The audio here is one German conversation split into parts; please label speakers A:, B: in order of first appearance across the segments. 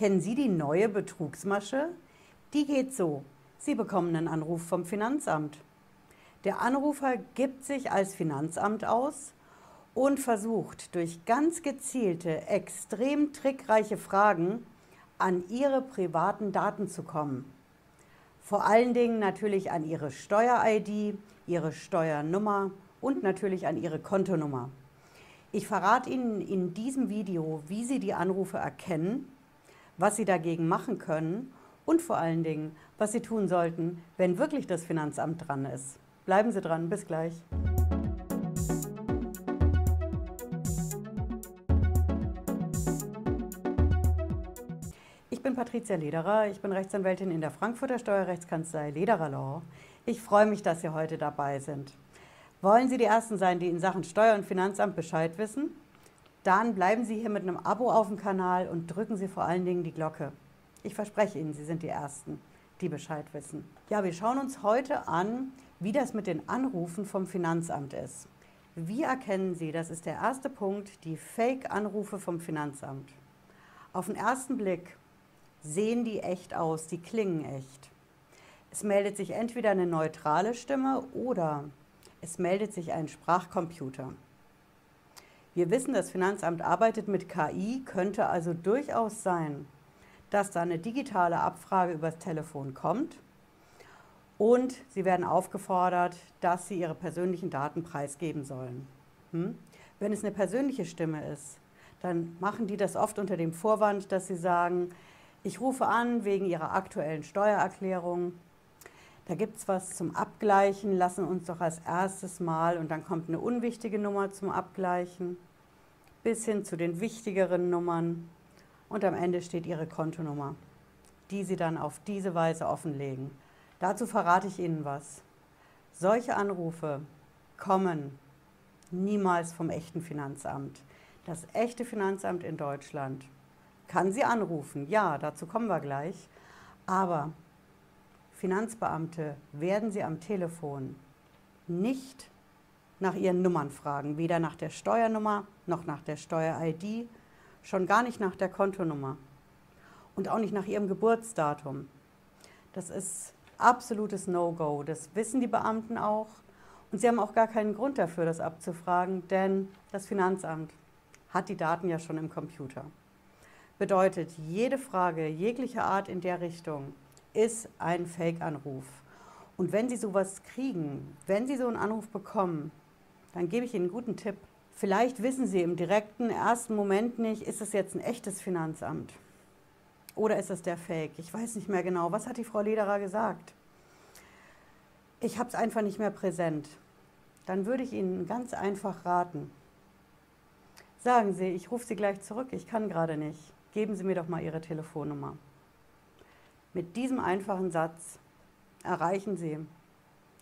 A: Kennen Sie die neue Betrugsmasche? Die geht so. Sie bekommen einen Anruf vom Finanzamt. Der Anrufer gibt sich als Finanzamt aus und versucht durch ganz gezielte, extrem trickreiche Fragen an Ihre privaten Daten zu kommen. Vor allen Dingen natürlich an Ihre Steuer-ID, Ihre Steuernummer und natürlich an Ihre Kontonummer. Ich verrate Ihnen in diesem Video, wie Sie die Anrufe erkennen, was Sie dagegen machen können und vor allen Dingen, was Sie tun sollten, wenn wirklich das Finanzamt dran ist. Bleiben Sie dran, bis gleich. Ich bin Patricia Lederer, ich bin Rechtsanwältin in der Frankfurter Steuerrechtskanzlei Lederer Law. Ich freue mich, dass Sie heute dabei sind. Wollen Sie die Ersten sein, die in Sachen Steuer- und Finanzamt Bescheid wissen? Dann bleiben Sie hier mit einem Abo auf dem Kanal und drücken Sie vor allen Dingen die Glocke. Ich verspreche Ihnen, Sie sind die Ersten, die Bescheid wissen. Ja, wir schauen uns heute an, wie das mit den Anrufen vom Finanzamt ist. Wie erkennen Sie, das ist der erste Punkt, die Fake-Anrufe vom Finanzamt? Auf den ersten Blick sehen die echt aus, die klingen echt. Es meldet sich entweder eine neutrale Stimme oder es meldet sich ein Sprachcomputer. Wir wissen, das Finanzamt arbeitet mit KI, könnte also durchaus sein, dass da eine digitale Abfrage übers Telefon kommt und Sie werden aufgefordert, dass Sie Ihre persönlichen Daten preisgeben sollen. Hm? Wenn es eine persönliche Stimme ist, dann machen die das oft unter dem Vorwand, dass sie sagen, ich rufe an wegen Ihrer aktuellen Steuererklärung da gibt es was zum Abgleichen, lassen uns doch als erstes mal, und dann kommt eine unwichtige Nummer zum Abgleichen, bis hin zu den wichtigeren Nummern und am Ende steht Ihre Kontonummer, die Sie dann auf diese Weise offenlegen. Dazu verrate ich Ihnen was. Solche Anrufe kommen niemals vom echten Finanzamt. Das echte Finanzamt in Deutschland kann Sie anrufen, ja, dazu kommen wir gleich, aber Finanzbeamte werden Sie am Telefon nicht nach Ihren Nummern fragen, weder nach der Steuernummer noch nach der Steuer-ID, schon gar nicht nach der Kontonummer und auch nicht nach Ihrem Geburtsdatum. Das ist absolutes No-Go. Das wissen die Beamten auch und sie haben auch gar keinen Grund dafür, das abzufragen, denn das Finanzamt hat die Daten ja schon im Computer. Bedeutet, jede Frage jeglicher Art in der Richtung ist ein Fake-Anruf. Und wenn Sie sowas kriegen, wenn Sie so einen Anruf bekommen, dann gebe ich Ihnen einen guten Tipp. Vielleicht wissen Sie im direkten ersten Moment nicht, ist es jetzt ein echtes Finanzamt oder ist es der Fake? Ich weiß nicht mehr genau. Was hat die Frau Lederer gesagt? Ich habe es einfach nicht mehr präsent. Dann würde ich Ihnen ganz einfach raten. Sagen Sie, ich rufe Sie gleich zurück, ich kann gerade nicht. Geben Sie mir doch mal Ihre Telefonnummer. Mit diesem einfachen Satz erreichen Sie,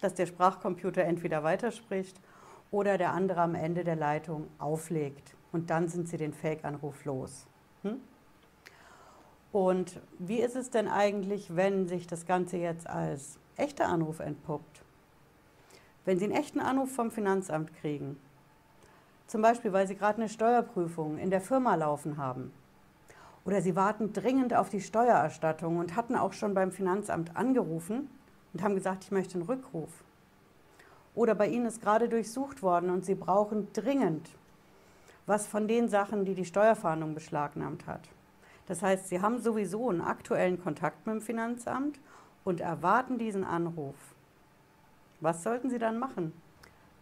A: dass der Sprachcomputer entweder weiterspricht oder der andere am Ende der Leitung auflegt. Und dann sind Sie den Fake-Anruf los. Hm? Und wie ist es denn eigentlich, wenn sich das Ganze jetzt als echter Anruf entpuppt? Wenn Sie einen echten Anruf vom Finanzamt kriegen, zum Beispiel weil Sie gerade eine Steuerprüfung in der Firma laufen haben, oder sie warten dringend auf die Steuererstattung und hatten auch schon beim Finanzamt angerufen und haben gesagt, ich möchte einen Rückruf. Oder bei Ihnen ist gerade durchsucht worden und Sie brauchen dringend was von den Sachen, die die Steuerfahndung beschlagnahmt hat. Das heißt, Sie haben sowieso einen aktuellen Kontakt mit dem Finanzamt und erwarten diesen Anruf. Was sollten Sie dann machen?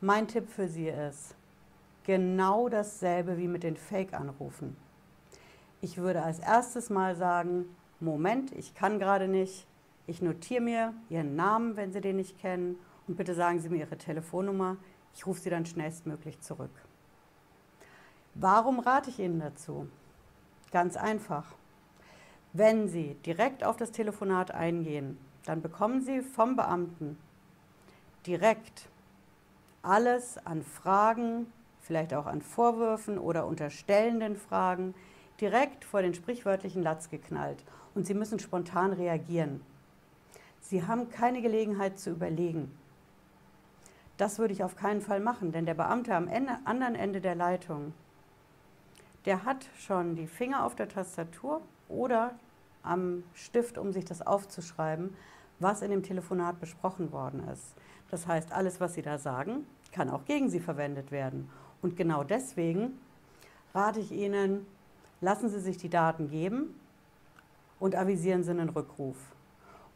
A: Mein Tipp für Sie ist, genau dasselbe wie mit den Fake-Anrufen. Ich würde als erstes mal sagen, Moment, ich kann gerade nicht. Ich notiere mir Ihren Namen, wenn Sie den nicht kennen. Und bitte sagen Sie mir Ihre Telefonnummer. Ich rufe Sie dann schnellstmöglich zurück. Warum rate ich Ihnen dazu? Ganz einfach. Wenn Sie direkt auf das Telefonat eingehen, dann bekommen Sie vom Beamten direkt alles an Fragen, vielleicht auch an Vorwürfen oder unterstellenden Fragen, direkt vor den sprichwörtlichen Latz geknallt und Sie müssen spontan reagieren. Sie haben keine Gelegenheit zu überlegen. Das würde ich auf keinen Fall machen, denn der Beamte am Ende, anderen Ende der Leitung, der hat schon die Finger auf der Tastatur oder am Stift, um sich das aufzuschreiben, was in dem Telefonat besprochen worden ist. Das heißt, alles, was Sie da sagen, kann auch gegen Sie verwendet werden. Und genau deswegen rate ich Ihnen, lassen Sie sich die Daten geben und avisieren Sie einen Rückruf.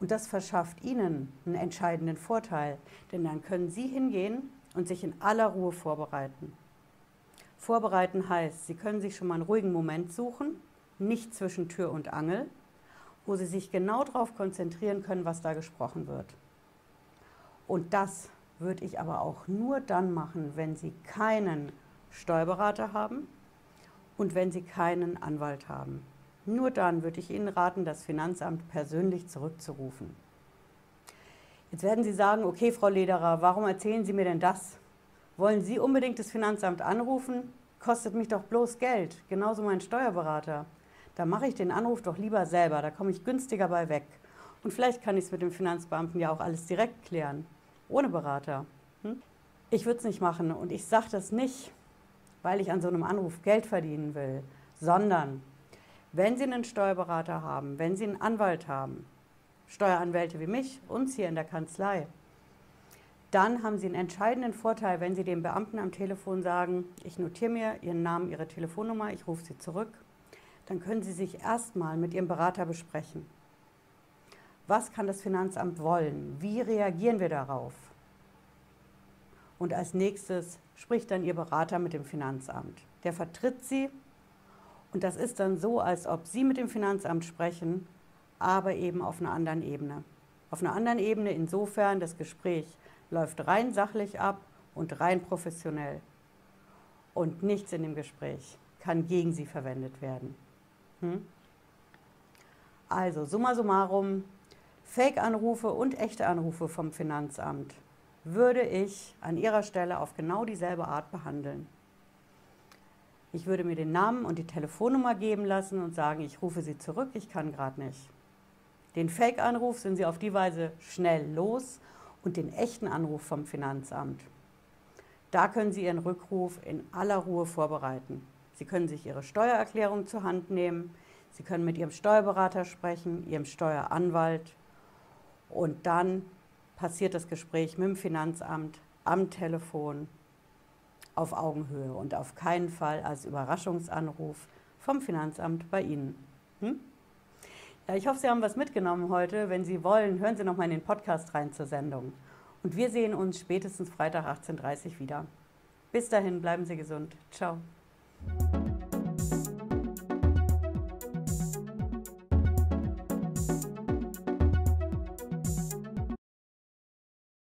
A: Und das verschafft Ihnen einen entscheidenden Vorteil, denn dann können Sie hingehen und sich in aller Ruhe vorbereiten. Vorbereiten heißt, Sie können sich schon mal einen ruhigen Moment suchen, nicht zwischen Tür und Angel, wo Sie sich genau darauf konzentrieren können, was da gesprochen wird. Und das würde ich aber auch nur dann machen, wenn Sie keinen Steuerberater haben und wenn Sie keinen Anwalt haben. Nur dann würde ich Ihnen raten, das Finanzamt persönlich zurückzurufen. Jetzt werden Sie sagen, okay, Frau Lederer, warum erzählen Sie mir denn das? Wollen Sie unbedingt das Finanzamt anrufen? Kostet mich doch bloß Geld, genauso mein Steuerberater. Da mache ich den Anruf doch lieber selber, da komme ich günstiger bei weg. Und vielleicht kann ich es mit dem Finanzbeamten ja auch alles direkt klären, ohne Berater. Hm? Ich würde es nicht machen und ich sage das nicht, weil ich an so einem Anruf Geld verdienen will, sondern wenn Sie einen Steuerberater haben, wenn Sie einen Anwalt haben, Steueranwälte wie mich, uns hier in der Kanzlei, dann haben Sie einen entscheidenden Vorteil, wenn Sie dem Beamten am Telefon sagen, ich notiere mir Ihren Namen, Ihre Telefonnummer, ich rufe Sie zurück. Dann können Sie sich erstmal mit Ihrem Berater besprechen. Was kann das Finanzamt wollen? Wie reagieren wir darauf? Und als nächstes spricht dann Ihr Berater mit dem Finanzamt. Der vertritt Sie und das ist dann so, als ob Sie mit dem Finanzamt sprechen, aber eben auf einer anderen Ebene. Auf einer anderen Ebene insofern, das Gespräch läuft rein sachlich ab und rein professionell. Und nichts in dem Gespräch kann gegen Sie verwendet werden. Hm? Also, summa summarum, Fake-Anrufe und echte Anrufe vom Finanzamt würde ich an Ihrer Stelle auf genau dieselbe Art behandeln. Ich würde mir den Namen und die Telefonnummer geben lassen und sagen, ich rufe Sie zurück, ich kann gerade nicht. Den Fake-Anruf sind Sie auf die Weise schnell los und den echten Anruf vom Finanzamt. Da können Sie Ihren Rückruf in aller Ruhe vorbereiten. Sie können sich Ihre Steuererklärung zur Hand nehmen, Sie können mit Ihrem Steuerberater sprechen, Ihrem Steueranwalt und dann passiert das Gespräch mit dem Finanzamt am Telefon auf Augenhöhe und auf keinen Fall als Überraschungsanruf vom Finanzamt bei Ihnen. Hm? Ja, ich hoffe, Sie haben was mitgenommen heute. Wenn Sie wollen, hören Sie noch mal in den Podcast rein zur Sendung. Und wir sehen uns spätestens Freitag 18.30 Uhr wieder. Bis dahin, bleiben Sie gesund. Ciao.